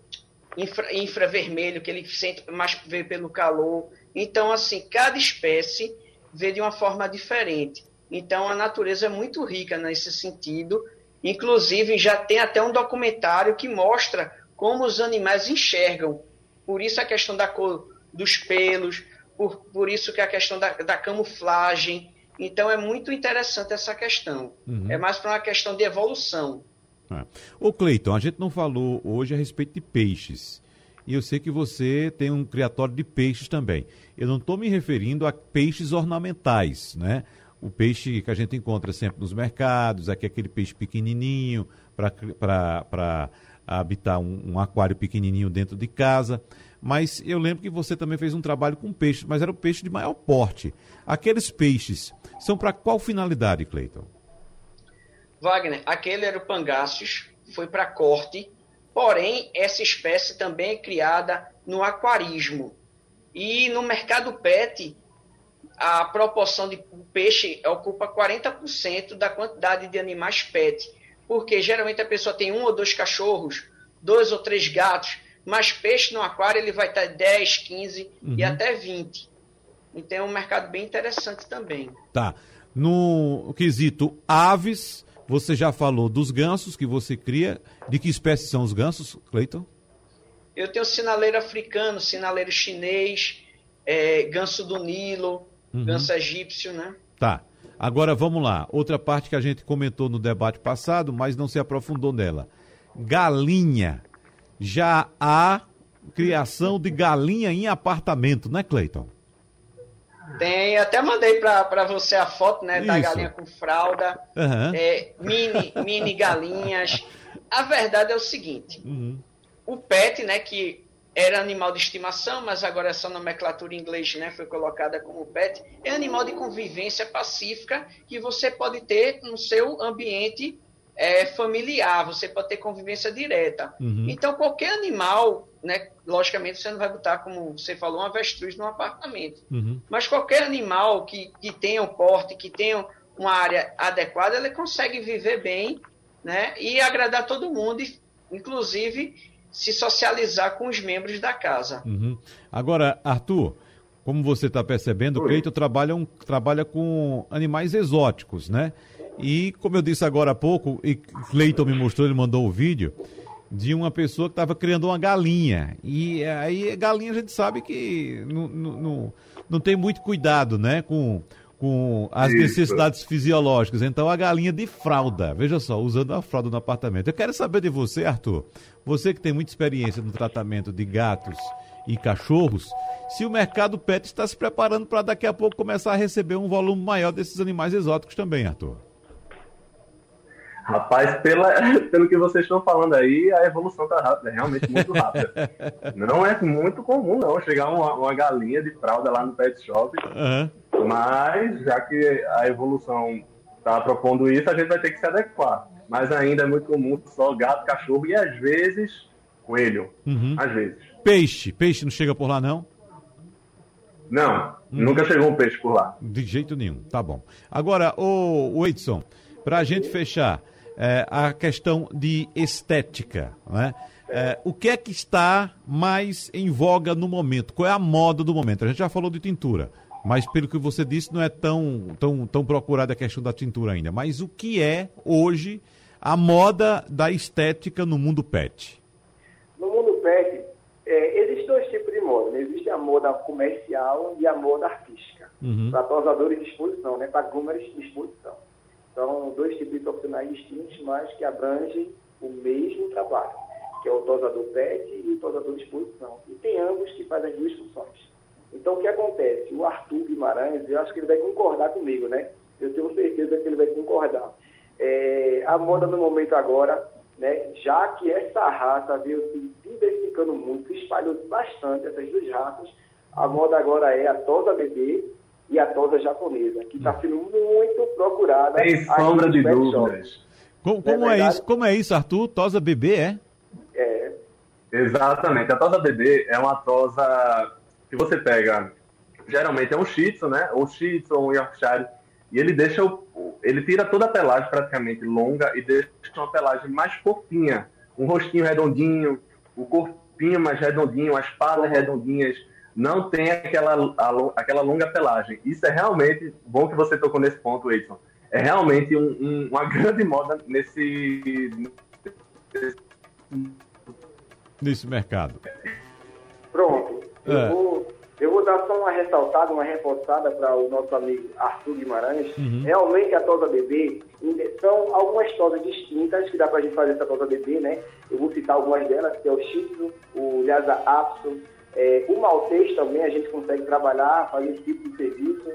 infra, infravermelho, que ele sente mais vê pelo calor. Então, assim, cada espécie vê de uma forma diferente. Então, a natureza é muito rica nesse sentido. Inclusive, já tem até um documentário que mostra como os animais enxergam. Por isso a questão da cor dos pelos, por, por isso que a questão da, da camuflagem. Então, é muito interessante essa questão. Uhum. É mais para uma questão de evolução. É. Ô Cleiton, a gente não falou hoje a respeito de peixes. E eu sei que você tem um criatório de peixes também. Eu não estou me referindo a peixes ornamentais, né? O peixe que a gente encontra sempre nos mercados, aqui aquele peixe pequenininho para habitar um, um aquário pequenininho dentro de casa. Mas eu lembro que você também fez um trabalho com peixes, mas era o peixe de maior porte. Aqueles peixes são para qual finalidade, Cleiton? Wagner, aquele era o pangáceos, foi para corte, porém essa espécie também é criada no aquarismo. E no mercado pet, a proporção de peixe ocupa 40% da quantidade de animais pet, porque geralmente a pessoa tem um ou dois cachorros, dois ou três gatos, mas peixe no aquário ele vai estar 10, 15 uhum. e até 20. Então é um mercado bem interessante também. Tá. No quesito aves, você já falou dos gansos que você cria. De que espécie são os gansos, Cleiton? Eu tenho sinaleiro africano, sinaleiro chinês, é, ganso do Nilo, uhum. ganso egípcio, né? Tá. Agora vamos lá. Outra parte que a gente comentou no debate passado, mas não se aprofundou nela. Galinha. Já há criação de galinha em apartamento, né, Cleiton? Tem, até mandei para você a foto, né, da galinha com fralda, uhum. é, mini, mini galinhas. A verdade é o seguinte, uhum. o pet, né, que era animal de estimação, mas agora essa nomenclatura em inglês né, foi colocada como pet, é animal de convivência pacífica que você pode ter no seu ambiente é, familiar, você pode ter convivência direta. Uhum. Então, qualquer animal, né, logicamente, você não vai botar, como você falou, uma avestruz num apartamento. Uhum. Mas qualquer animal que, que tenha um porte, que tenha uma área adequada, ele consegue viver bem né, e agradar todo mundo, inclusive se socializar com os membros da casa. Uhum. Agora, Arthur, como você está percebendo, o Cleito trabalha, um, trabalha com animais exóticos, né? E como eu disse agora há pouco, e Cleiton me mostrou, ele mandou o um vídeo de uma pessoa que estava criando uma galinha. E aí galinha a gente sabe que não, não, não tem muito cuidado, né? Com, com as Isso. necessidades fisiológicas. Então a galinha de fralda, veja só, usando a fralda no apartamento. Eu quero saber de você, Arthur, você que tem muita experiência no tratamento de gatos e cachorros, se o mercado pet está se preparando para daqui a pouco começar a receber um volume maior desses animais exóticos também, Arthur. Rapaz, pela, pelo que vocês estão falando aí, a evolução está rápida, é realmente muito rápida. não é muito comum, não, chegar uma, uma galinha de fralda lá no pet shop. Uhum. Mas, já que a evolução está propondo isso, a gente vai ter que se adequar. Mas ainda é muito comum só gato, cachorro e às vezes coelho. Uhum. Às vezes. Peixe. Peixe não chega por lá, não? Não, uhum. nunca chegou um peixe por lá. De jeito nenhum, tá bom. Agora, o Edson, para a gente fechar, é, a questão de estética, né? É, o que é que está mais em voga no momento? Qual é a moda do momento? A gente já falou de tintura, mas pelo que você disse, não é tão, tão, tão procurada a questão da tintura ainda. Mas o que é hoje a moda da estética no mundo pet? No mundo pet, é, existem dois tipos de moda. Né? Existe a moda comercial e a moda artística. Uhum. Para tosadores de exposição, né? para groomers de exposição. São dois tipos de profissionais distintos, mas que abrangem o mesmo trabalho, que é o tosador PET e o tosador de exposição. E tem ambos que fazem as duas funções. Então, o que acontece? O Arthur Guimarães, eu acho que ele vai concordar comigo, né? Eu tenho certeza que ele vai concordar. É, a moda no momento agora, né, já que essa raça veio se diversificando muito, espalhou bastante, essas duas raças, a moda agora é a tosa bebê e a tosa japonesa, que está sendo muito procurada. Sem sombra de dúvidas. Como, como é, é, isso, como é isso, Arthur? Tosa bebê, é? É. Exatamente. A tosa bebê é uma tosa que você pega, geralmente é um shih tzu, né? Ou shih tzu ou um Yorkshire, e ele deixa o, ele tira toda a pelagem praticamente longa e deixa uma pelagem mais fofinha, um rostinho redondinho, o corpinho mais redondinho, as patas redondinhas, não tem aquela, a, aquela longa pelagem. Isso é realmente bom que você tocou nesse ponto, Edson. É realmente um, um, uma grande moda nesse, nesse mercado. Pronto. É. Eu, vou, eu vou dar só uma ressaltada, uma reforçada para o nosso amigo Arthur Guimarães. Uhum. Realmente a tosa bebê são algumas tosas distintas que dá para a gente fazer essa tosa bebê, né? Eu vou citar algumas delas, que é o Shih Tzu, o Lhasa Apso, é, o maltês também a gente consegue trabalhar, fazer esse tipo de serviço.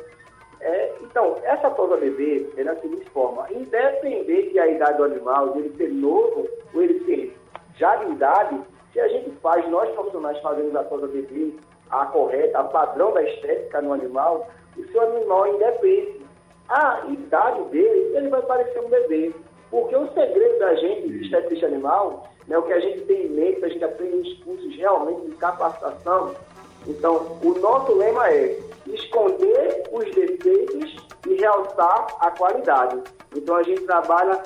É, então, essa tosa bebê é da seguinte forma, independente da idade do animal, de ele ser novo ou ele ser já de idade, se a gente faz, nós profissionais fazemos a tosa bebê, a correta, a padrão da estética no animal, o seu animal independe. A idade dele, ele vai parecer um bebê. Porque o segredo da gente, esteticista animal, né, o que a gente tem em mente, a gente aprende nos cursos realmente de capacitação. Então, o nosso lema é esconder os defeitos e realçar a qualidade. Então, a gente trabalha,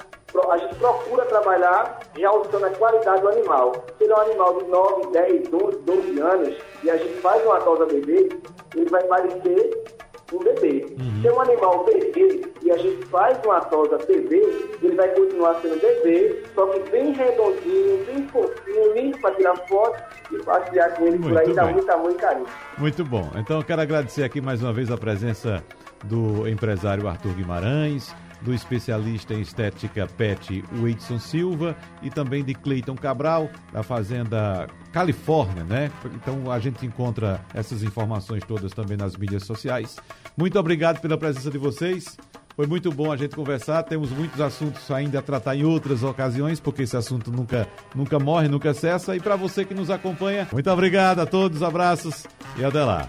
a gente procura trabalhar realçando a qualidade do animal. Se ele é um animal de 9, 10, 12, 12 anos e a gente faz uma tosa bebê, ele vai parecer um bebê. Uhum. Se é um animal bebê e a gente faz uma tosa bebê, ele vai continuar sendo bebê, só que bem redondinho, bem fofinho, lindo para tirar foto e passear com ele muito por aí, dá muito amor e carinho. Muito bom. Então eu quero agradecer aqui mais uma vez a presença do empresário Arthur Guimarães, do especialista em estética PET, Whitson Silva, e também de Cleiton Cabral, da Fazenda Califórnia, né? Então a gente encontra essas informações todas também nas mídias sociais. Muito obrigado pela presença de vocês. Foi muito bom a gente conversar. Temos muitos assuntos ainda a tratar em outras ocasiões, porque esse assunto nunca, nunca morre, nunca cessa. E para você que nos acompanha, muito obrigado a todos, abraços e até lá.